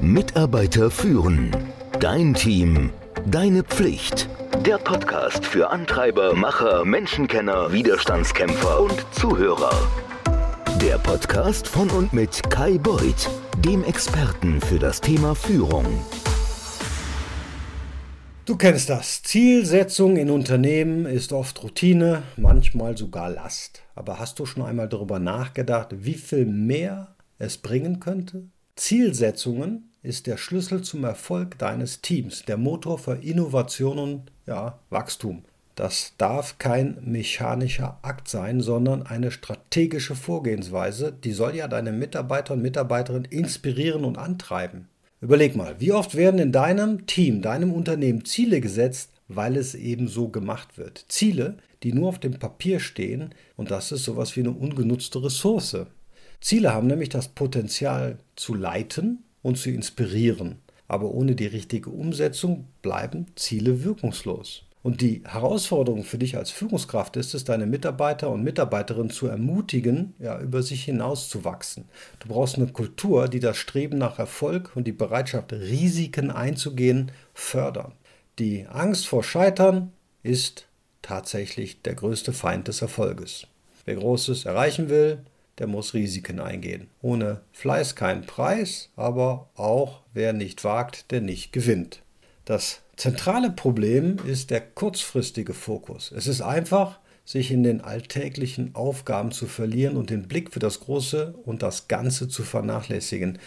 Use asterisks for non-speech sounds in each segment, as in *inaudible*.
Mitarbeiter führen. Dein Team. Deine Pflicht. Der Podcast für Antreiber, Macher, Menschenkenner, Widerstandskämpfer und Zuhörer. Der Podcast von und mit Kai Beuth, dem Experten für das Thema Führung. Du kennst das. Zielsetzung in Unternehmen ist oft Routine, manchmal sogar Last. Aber hast du schon einmal darüber nachgedacht, wie viel mehr es bringen könnte? Zielsetzungen ist der Schlüssel zum Erfolg deines Teams, der Motor für Innovation und ja, Wachstum. Das darf kein mechanischer Akt sein, sondern eine strategische Vorgehensweise, die soll ja deine Mitarbeiter und Mitarbeiterinnen inspirieren und antreiben. Überleg mal, wie oft werden in deinem Team, deinem Unternehmen Ziele gesetzt, weil es eben so gemacht wird. Ziele, die nur auf dem Papier stehen und das ist sowas wie eine ungenutzte Ressource. Ziele haben nämlich das Potenzial zu leiten und zu inspirieren, aber ohne die richtige Umsetzung bleiben Ziele wirkungslos. Und die Herausforderung für dich als Führungskraft ist es, deine Mitarbeiter und Mitarbeiterinnen zu ermutigen, ja, über sich hinaus zu wachsen. Du brauchst eine Kultur, die das Streben nach Erfolg und die Bereitschaft, Risiken einzugehen, fördern. Die Angst vor Scheitern ist tatsächlich der größte Feind des Erfolges. Wer Großes erreichen will, der muss Risiken eingehen. Ohne Fleiß kein Preis, aber auch wer nicht wagt, der nicht gewinnt. Das zentrale Problem ist der kurzfristige Fokus. Es ist einfach, sich in den alltäglichen Aufgaben zu verlieren und den Blick für das Große und das Ganze zu vernachlässigen.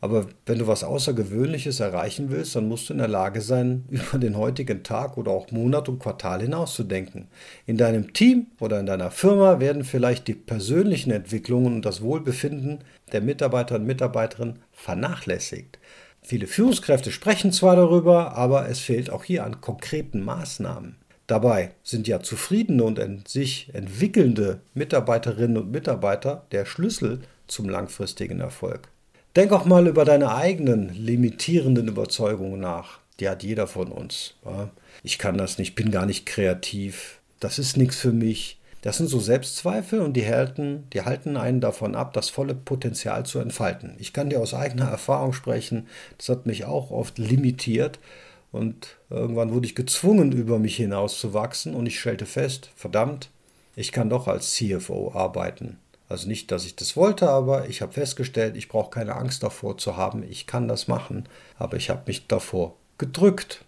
Aber wenn du was Außergewöhnliches erreichen willst, dann musst du in der Lage sein, *laughs* über den heutigen Tag oder auch Monat und Quartal hinauszudenken. In deinem Team oder in deiner Firma werden vielleicht die persönlichen Entwicklungen und das Wohlbefinden der Mitarbeiter und Mitarbeiterinnen vernachlässigt. Viele Führungskräfte sprechen zwar darüber, aber es fehlt auch hier an konkreten Maßnahmen. Dabei sind ja zufriedene und sich entwickelnde Mitarbeiterinnen und Mitarbeiter der Schlüssel zum langfristigen Erfolg. Denk auch mal über deine eigenen limitierenden Überzeugungen nach. Die hat jeder von uns. Ich kann das nicht, bin gar nicht kreativ. Das ist nichts für mich. Das sind so Selbstzweifel und die halten, die halten einen davon ab, das volle Potenzial zu entfalten. Ich kann dir aus eigener Erfahrung sprechen, das hat mich auch oft limitiert und irgendwann wurde ich gezwungen, über mich hinaus zu wachsen und ich stellte fest, verdammt, ich kann doch als CFO arbeiten. Also nicht, dass ich das wollte, aber ich habe festgestellt, ich brauche keine Angst davor zu haben, ich kann das machen, aber ich habe mich davor gedrückt.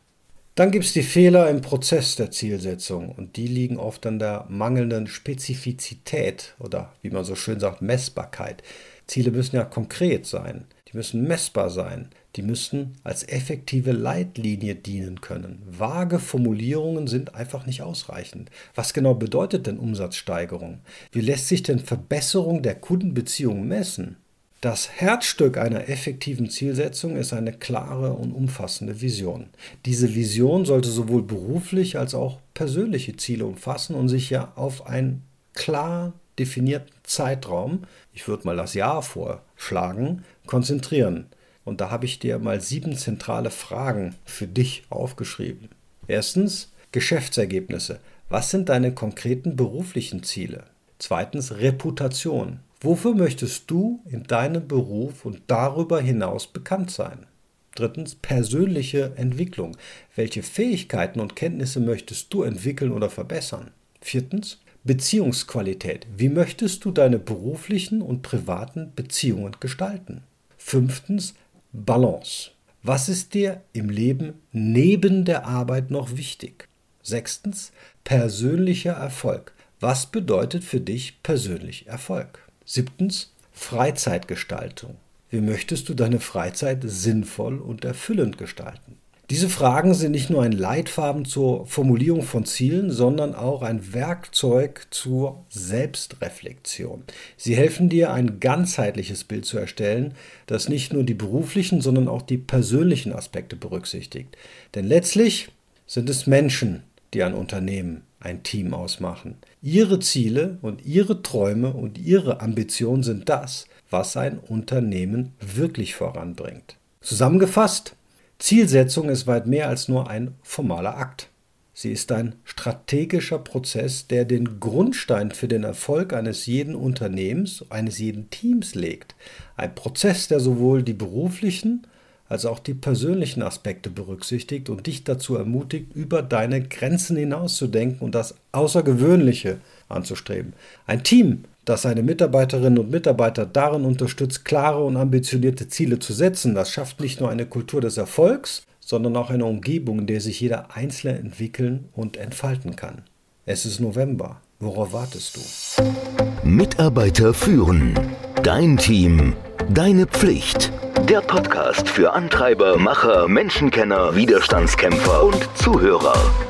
Dann gibt es die Fehler im Prozess der Zielsetzung und die liegen oft an der mangelnden Spezifizität oder wie man so schön sagt, Messbarkeit. Ziele müssen ja konkret sein, die müssen messbar sein, die müssen als effektive Leitlinie dienen können. Vage Formulierungen sind einfach nicht ausreichend. Was genau bedeutet denn Umsatzsteigerung? Wie lässt sich denn Verbesserung der Kundenbeziehung messen? Das Herzstück einer effektiven Zielsetzung ist eine klare und umfassende Vision. Diese Vision sollte sowohl beruflich als auch persönliche Ziele umfassen und sich ja auf einen klar definierten Zeitraum, ich würde mal das Jahr vorschlagen, konzentrieren. Und da habe ich dir mal sieben zentrale Fragen für dich aufgeschrieben. Erstens, Geschäftsergebnisse. Was sind deine konkreten beruflichen Ziele? Zweitens, Reputation. Wofür möchtest du in deinem Beruf und darüber hinaus bekannt sein? Drittens, persönliche Entwicklung. Welche Fähigkeiten und Kenntnisse möchtest du entwickeln oder verbessern? Viertens, Beziehungsqualität. Wie möchtest du deine beruflichen und privaten Beziehungen gestalten? Fünftens, Balance. Was ist dir im Leben neben der Arbeit noch wichtig? Sechstens, persönlicher Erfolg. Was bedeutet für dich persönlich Erfolg? Siebtens, Freizeitgestaltung. Wie möchtest du deine Freizeit sinnvoll und erfüllend gestalten? Diese Fragen sind nicht nur ein Leitfaden zur Formulierung von Zielen, sondern auch ein Werkzeug zur Selbstreflexion. Sie helfen dir, ein ganzheitliches Bild zu erstellen, das nicht nur die beruflichen, sondern auch die persönlichen Aspekte berücksichtigt. Denn letztlich sind es Menschen, die ein Unternehmen ein Team ausmachen. Ihre Ziele und ihre Träume und ihre Ambitionen sind das, was ein Unternehmen wirklich voranbringt. Zusammengefasst, Zielsetzung ist weit mehr als nur ein formaler Akt. Sie ist ein strategischer Prozess, der den Grundstein für den Erfolg eines jeden Unternehmens, eines jeden Teams legt. Ein Prozess, der sowohl die beruflichen als auch die persönlichen Aspekte berücksichtigt und dich dazu ermutigt, über deine Grenzen hinauszudenken und das Außergewöhnliche anzustreben. Ein Team, das seine Mitarbeiterinnen und Mitarbeiter darin unterstützt, klare und ambitionierte Ziele zu setzen, das schafft nicht nur eine Kultur des Erfolgs, sondern auch eine Umgebung, in der sich jeder Einzelne entwickeln und entfalten kann. Es ist November. Worauf wartest du? Mitarbeiter führen. Dein Team. Deine Pflicht. Der Podcast für Antreiber, Macher, Menschenkenner, Widerstandskämpfer und Zuhörer.